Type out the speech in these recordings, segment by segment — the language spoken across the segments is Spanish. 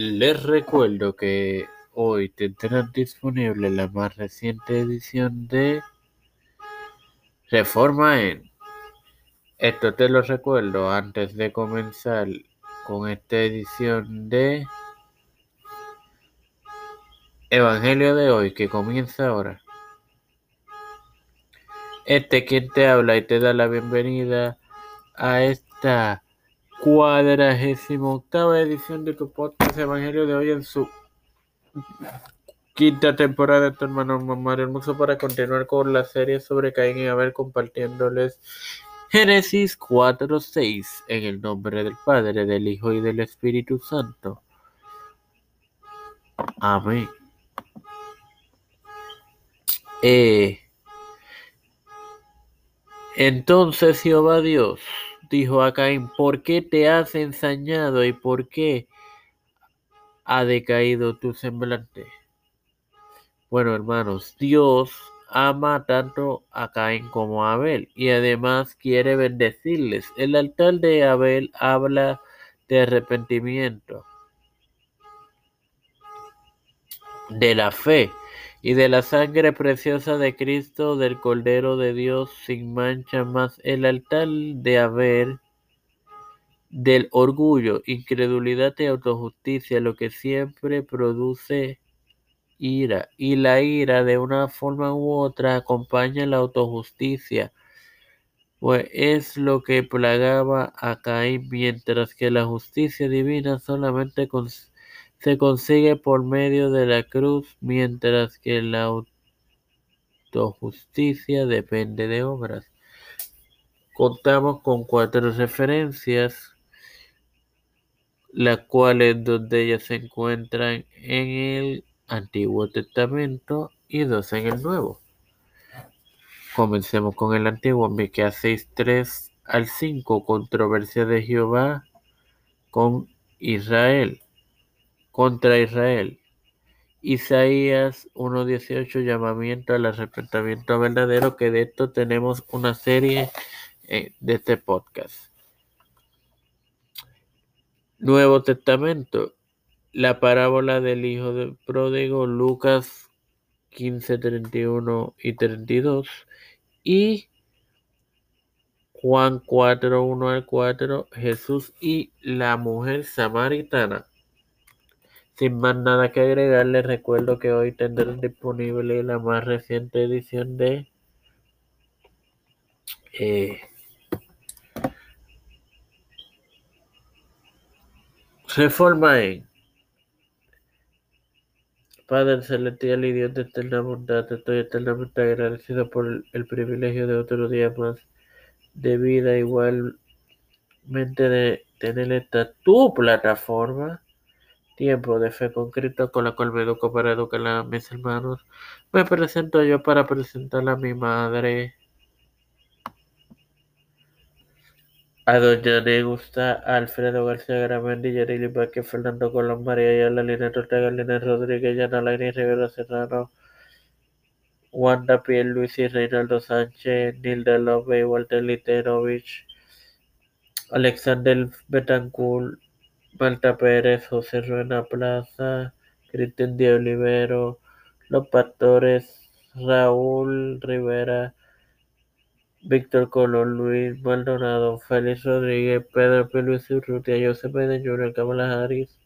Les recuerdo que hoy tendrán disponible la más reciente edición de Reforma en. Esto te lo recuerdo antes de comenzar con esta edición de Evangelio de hoy que comienza ahora. Este quien te habla y te da la bienvenida a esta cuadragésima octava edición de tu podcast Evangelio de hoy en su quinta temporada de tu hermano Mario Hermoso para continuar con la serie sobre Caín y Abel compartiéndoles Génesis 4.6 en el nombre del Padre, del Hijo y del Espíritu Santo. Amén. Eh, entonces Jehová Dios dijo a Caín, ¿por qué te has ensañado y por qué ha decaído tu semblante? Bueno, hermanos, Dios ama tanto a Caín como a Abel y además quiere bendecirles. El altar de Abel habla de arrepentimiento, de la fe y de la sangre preciosa de Cristo, del Cordero de Dios sin mancha más, el altar de haber del orgullo, incredulidad y autojusticia, lo que siempre produce ira, y la ira de una forma u otra acompaña la autojusticia, pues es lo que plagaba a Caín, mientras que la justicia divina solamente con se consigue por medio de la cruz, mientras que la autojusticia depende de obras. Contamos con cuatro referencias, las cuales dos de ellas se encuentran en el Antiguo Testamento y dos en el Nuevo. Comencemos con el Antiguo, Miqueas 6, 3 al 5, controversia de Jehová con Israel contra Israel. Isaías 1.18, llamamiento al arrepentimiento verdadero, que de esto tenemos una serie eh, de este podcast. Nuevo Testamento, la parábola del Hijo del Pródigo, Lucas 15, 31 y 32, y Juan 4, 1 al 4, Jesús y la mujer samaritana. Sin más nada que agregar, les recuerdo que hoy tendrán disponible la más reciente edición de eh, Reforma en Padre Celestial y Dios de eterna bondad, estoy eternamente agradecido por el, privilegio de otro día más de vida, igualmente de tener esta tu plataforma Tiempo de fe con Cristo con la cual me educo para educar a mis hermanos. Me presento yo para presentar a mi madre. A doña Negusta, Alfredo García Garamendi, Yarili Baque, Fernando Colón, María Ayala, Lina Ortega, Lina Rodríguez, Yana Laini, Rivera Serrano, Wanda Piel, Luis y Reinaldo Sánchez, Nilda López, Walter Literovich, Alexander Betancourt, Malta Pérez, José Ruena Plaza, Cristian de Olivero, Los Pastores, Raúl Rivera, Víctor Colón, Luis Maldonado, Félix Rodríguez, Pedro P. Luis Urrutia, José Biden Jr., Kamala Harris,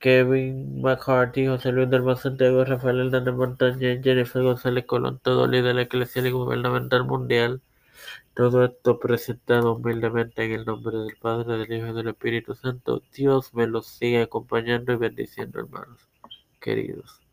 Kevin McCarthy, José Luis del Santiago, Rafael Hernández Montañez, Jennifer González Colón, todo líder eclesial y gubernamental mundial. Todo esto presentado humildemente en el nombre del Padre, del Hijo y del Espíritu Santo. Dios me los siga acompañando y bendiciendo, hermanos queridos.